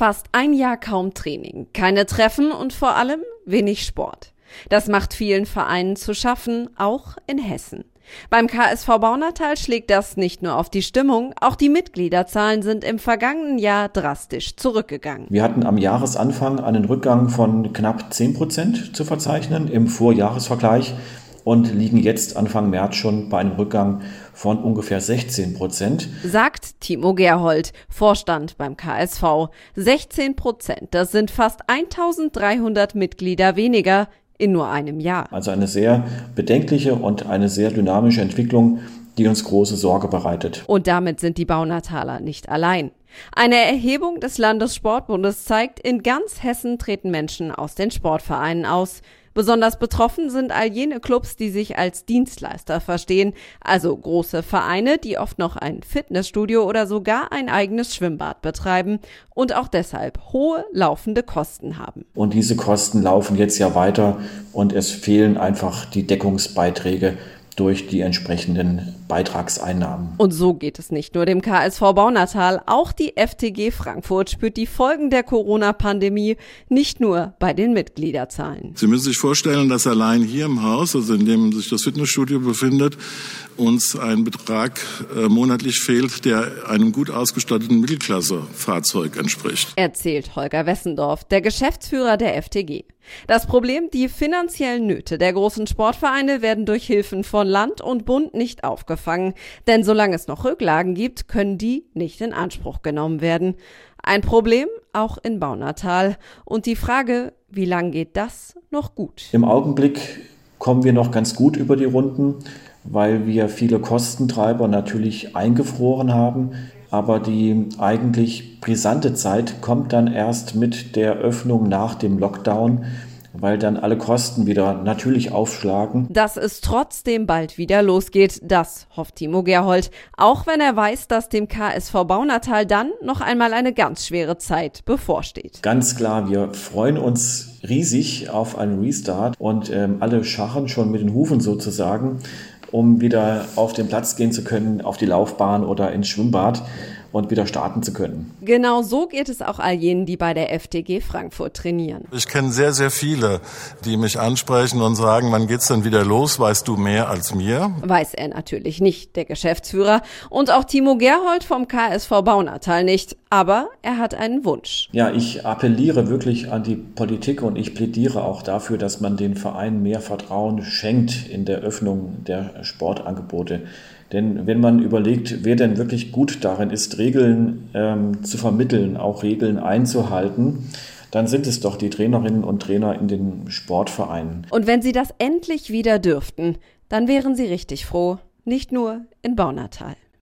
Fast ein Jahr kaum Training, keine Treffen und vor allem wenig Sport. Das macht vielen Vereinen zu schaffen, auch in Hessen. Beim KSV Baunatal schlägt das nicht nur auf die Stimmung, auch die Mitgliederzahlen sind im vergangenen Jahr drastisch zurückgegangen. Wir hatten am Jahresanfang einen Rückgang von knapp 10 Prozent zu verzeichnen im Vorjahresvergleich und liegen jetzt Anfang März schon bei einem Rückgang von ungefähr 16 Prozent. Sagt Timo Gerhold, Vorstand beim KSV. 16 Prozent, das sind fast 1300 Mitglieder weniger in nur einem Jahr. Also eine sehr bedenkliche und eine sehr dynamische Entwicklung, die uns große Sorge bereitet. Und damit sind die Baunataler nicht allein. Eine Erhebung des Landessportbundes zeigt, in ganz Hessen treten Menschen aus den Sportvereinen aus. Besonders betroffen sind all jene Clubs, die sich als Dienstleister verstehen, also große Vereine, die oft noch ein Fitnessstudio oder sogar ein eigenes Schwimmbad betreiben und auch deshalb hohe laufende Kosten haben. Und diese Kosten laufen jetzt ja weiter und es fehlen einfach die Deckungsbeiträge durch die entsprechenden Beitragseinnahmen. Und so geht es nicht nur dem KSV Baunatal, auch die FTG Frankfurt spürt die Folgen der Corona-Pandemie nicht nur bei den Mitgliederzahlen. Sie müssen sich vorstellen, dass allein hier im Haus, also in dem sich das Fitnessstudio befindet, uns ein Betrag äh, monatlich fehlt, der einem gut ausgestatteten Mittelklasse-Fahrzeug entspricht. Erzählt Holger Wessendorf, der Geschäftsführer der FTG. Das Problem, die finanziellen Nöte der großen Sportvereine werden durch Hilfen von Land und Bund nicht aufgefangen, denn solange es noch Rücklagen gibt, können die nicht in Anspruch genommen werden. Ein Problem auch in Baunatal und die Frage, wie lang geht das noch gut? Im Augenblick kommen wir noch ganz gut über die Runden, weil wir viele Kostentreiber natürlich eingefroren haben. Aber die eigentlich brisante Zeit kommt dann erst mit der Öffnung nach dem Lockdown, weil dann alle Kosten wieder natürlich aufschlagen. Dass es trotzdem bald wieder losgeht, das hofft Timo Gerhold, auch wenn er weiß, dass dem KSV Baunatal dann noch einmal eine ganz schwere Zeit bevorsteht. Ganz klar, wir freuen uns riesig auf einen Restart und ähm, alle scharren schon mit den Hufen sozusagen um wieder auf den Platz gehen zu können, auf die Laufbahn oder ins Schwimmbad und wieder starten zu können. Genau so geht es auch all jenen, die bei der FTG Frankfurt trainieren. Ich kenne sehr, sehr viele, die mich ansprechen und sagen, wann geht's denn wieder los? Weißt du mehr als mir? Weiß er natürlich nicht, der Geschäftsführer. Und auch Timo Gerhold vom KSV Baunatal nicht. Aber er hat einen Wunsch. Ja, ich appelliere wirklich an die Politik und ich plädiere auch dafür, dass man den Vereinen mehr Vertrauen schenkt in der Öffnung der Sportangebote. Denn wenn man überlegt, wer denn wirklich gut darin ist, Regeln ähm, zu vermitteln, auch Regeln einzuhalten, dann sind es doch die Trainerinnen und Trainer in den Sportvereinen. Und wenn sie das endlich wieder dürften, dann wären sie richtig froh, nicht nur in Baunatal.